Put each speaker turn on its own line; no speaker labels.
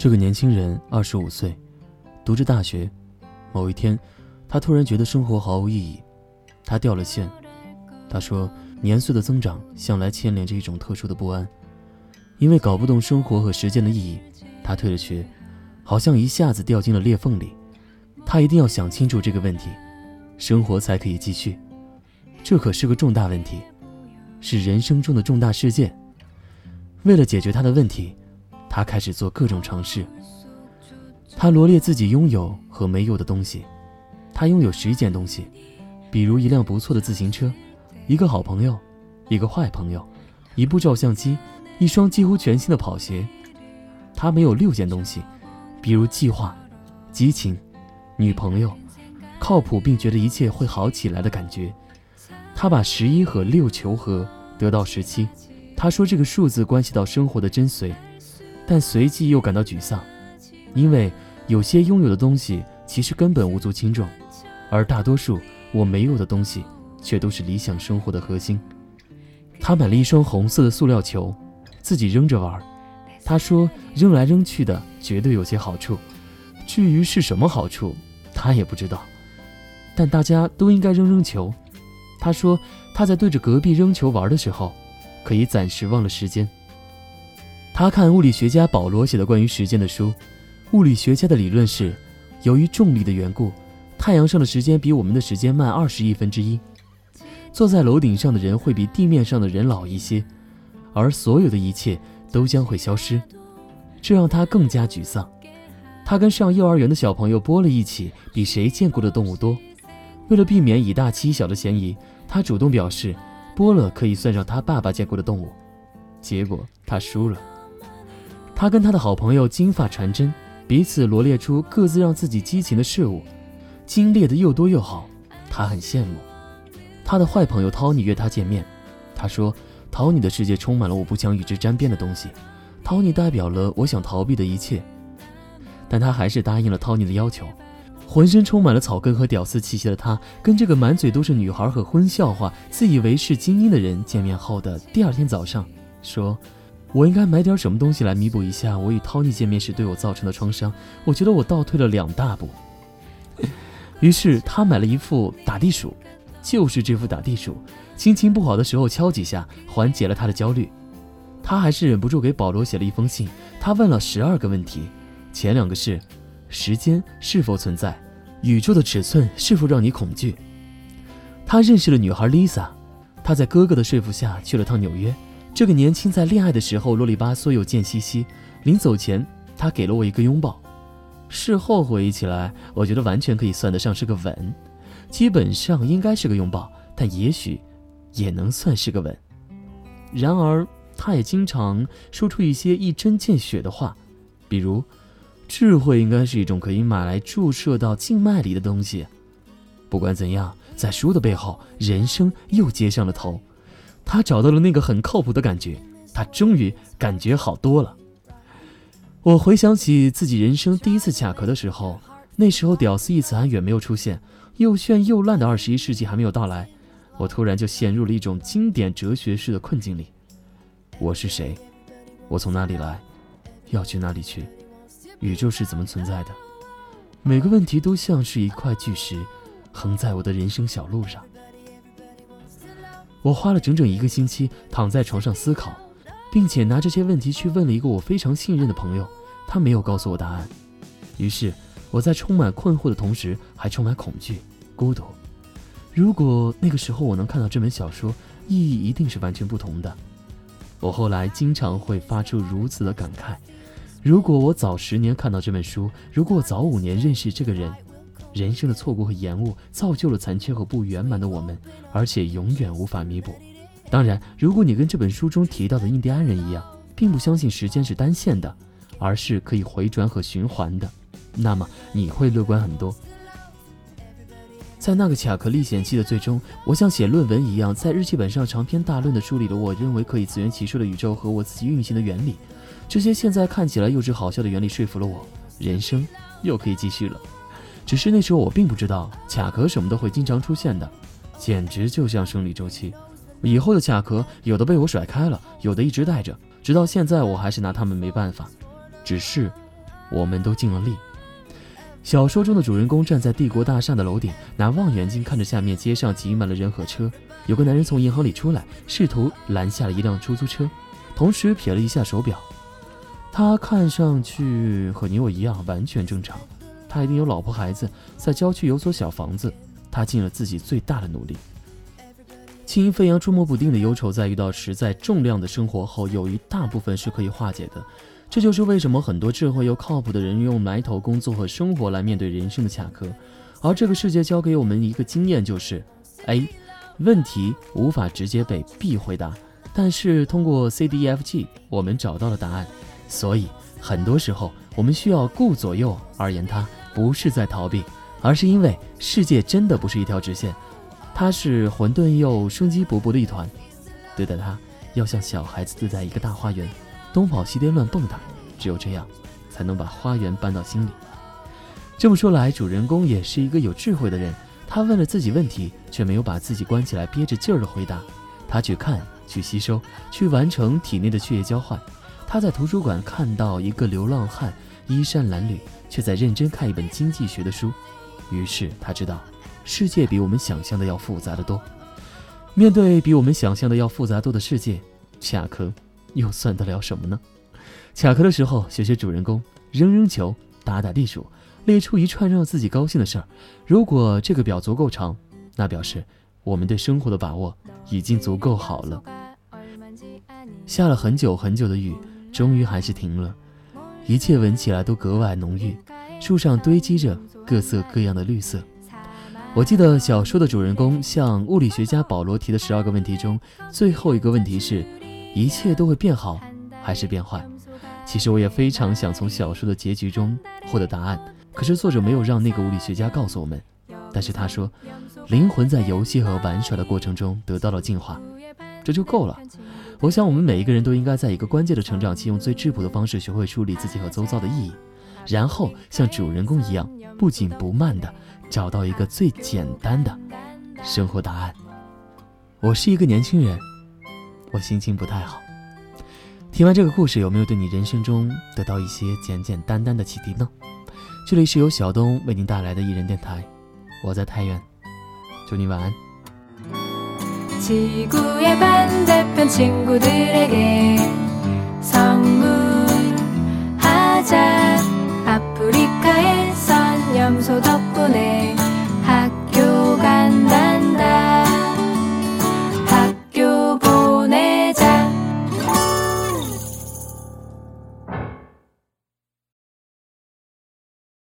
这个年轻人二十五岁，读着大学。某一天，他突然觉得生活毫无意义，他掉了线。他说，年岁的增长向来牵连着一种特殊的不安，因为搞不懂生活和时间的意义，他退了学，好像一下子掉进了裂缝里。他一定要想清楚这个问题，生活才可以继续。这可是个重大问题，是人生中的重大事件。为了解决他的问题。他开始做各种尝试。他罗列自己拥有和没有的东西。他拥有十件东西，比如一辆不错的自行车，一个好朋友，一个坏朋友，一部照相机，一双几乎全新的跑鞋。他没有六件东西，比如计划、激情、女朋友、靠谱并觉得一切会好起来的感觉。他把十一和六求和，得到十七。他说这个数字关系到生活的真髓。但随即又感到沮丧，因为有些拥有的东西其实根本无足轻重，而大多数我没有的东西却都是理想生活的核心。他买了一双红色的塑料球，自己扔着玩。他说扔来扔去的绝对有些好处，至于是什么好处，他也不知道。但大家都应该扔扔球。他说他在对着隔壁扔球玩的时候，可以暂时忘了时间。他看物理学家保罗写的关于时间的书。物理学家的理论是，由于重力的缘故，太阳上的时间比我们的时间慢二十亿分之一。坐在楼顶上的人会比地面上的人老一些，而所有的一切都将会消失。这让他更加沮丧。他跟上幼儿园的小朋友波了一起，比谁见过的动物多。为了避免以大欺小的嫌疑，他主动表示，波了可以算上他爸爸见过的动物。结果他输了。他跟他的好朋友金发传真，彼此罗列出各自让自己激情的事物，精列的又多又好，他很羡慕。他的坏朋友 Tony 约他见面，他说：“Tony 的世界充满了我不想与之沾边的东西，Tony 代表了我想逃避的一切。”但他还是答应了 Tony 的要求。浑身充满了草根和屌丝气息的他，跟这个满嘴都是女孩和荤笑话、自以为是精英的人见面后的第二天早上，说。我应该买点什么东西来弥补一下我与 Tony 见面时对我造成的创伤。我觉得我倒退了两大步。于是他买了一副打地鼠，就是这副打地鼠，心情不好的时候敲几下，缓解了他的焦虑。他还是忍不住给保罗写了一封信，他问了十二个问题，前两个是：时间是否存在？宇宙的尺寸是否让你恐惧？他认识了女孩 Lisa，他在哥哥的说服下去了趟纽约。这个年轻在恋爱的时候啰里吧嗦又贱兮兮，临走前他给了我一个拥抱。事后回忆起来，我觉得完全可以算得上是个吻，基本上应该是个拥抱，但也许也能算是个吻。然而，他也经常说出一些一针见血的话，比如，智慧应该是一种可以买来注射到静脉里的东西。不管怎样，在书的背后，人生又接上了头。他找到了那个很靠谱的感觉，他终于感觉好多了。我回想起自己人生第一次卡壳的时候，那时候“屌丝”一词还远没有出现，又炫又烂的二十一世纪还没有到来，我突然就陷入了一种经典哲学式的困境里。我是谁？我从哪里来？要去哪里去？宇宙是怎么存在的？每个问题都像是一块巨石，横在我的人生小路上。我花了整整一个星期躺在床上思考，并且拿这些问题去问了一个我非常信任的朋友，他没有告诉我答案。于是我在充满困惑的同时，还充满恐惧、孤独。如果那个时候我能看到这本小说，意义一定是完全不同的。我后来经常会发出如此的感慨：如果我早十年看到这本书，如果我早五年认识这个人。人生的错过和延误，造就了残缺和不圆满的我们，而且永远无法弥补。当然，如果你跟这本书中提到的印第安人一样，并不相信时间是单线的，而是可以回转和循环的，那么你会乐观很多。在那个《巧克力险记》的最终，我像写论文一样，在日记本上长篇大论地梳理了我认为可以自圆其说的宇宙和我自己运行的原理。这些现在看起来幼稚好笑的原理说服了我，人生又可以继续了。只是那时候我并不知道卡壳什么都会经常出现的，简直就像生理周期。以后的卡壳有的被我甩开了，有的一直带着，直到现在我还是拿他们没办法。只是我们都尽了力。小说中的主人公站在帝国大厦的楼顶，拿望远镜看着下面街上挤满了人和车。有个男人从银行里出来，试图拦下了一辆出租车，同时瞥了一下手表。他看上去和你我一样，完全正常。他一定有老婆孩子，在郊区有所小房子。他尽了自己最大的努力。轻盈飞扬、捉摸不定的忧愁，在遇到实在重量的生活后，有一大部分是可以化解的。这就是为什么很多智慧又靠谱的人用埋头工作和生活来面对人生的卡壳。而这个世界教给我们一个经验，就是 A，问题无法直接被 B 回答，但是通过 C、D、E、F、G，我们找到了答案。所以很多时候，我们需要顾左右而言他，不是在逃避，而是因为世界真的不是一条直线。它是混沌又生机勃勃的一团，对待它要像小孩子对待一个大花园，东跑西颠乱蹦跶，只有这样，才能把花园搬到心里。这么说来，主人公也是一个有智慧的人。他问了自己问题，却没有把自己关起来憋着劲儿的回答。他去看，去吸收，去完成体内的血液交换。他在图书馆看到一个流浪汉，衣衫褴褛，却在认真看一本经济学的书。于是他知道。世界比我们想象的要复杂的多。面对比我们想象的要复杂多的世界，卡壳又算得了什么呢？卡壳的时候，学学主人公，扔扔球，打打地鼠，列出一串让自己高兴的事儿。如果这个表足够长，那表示我们对生活的把握已经足够好了。下了很久很久的雨，终于还是停了。一切闻起来都格外浓郁，树上堆积着各色各样的绿色。我记得小说的主人公向物理学家保罗提的十二个问题中，最后一个问题是：一切都会变好还是变坏？其实我也非常想从小说的结局中获得答案，可是作者没有让那个物理学家告诉我们。但是他说，灵魂在游戏和玩耍的过程中得到了进化，这就够了。我想我们每一个人都应该在一个关键的成长期，用最质朴的方式学会处理自己和周遭的意义，然后像主人公一样，不紧不慢的。找到一个最简单的生活答案。我是一个年轻人，我心情不太好。听完这个故事，有没有对你人生中得到一些简简单单的启迪呢？这里是由小东为您带来的艺人电台，我在太原，祝你晚安。 지구의 반대편 친구들에게 성문하자. 아프리카의 선염소 덕분에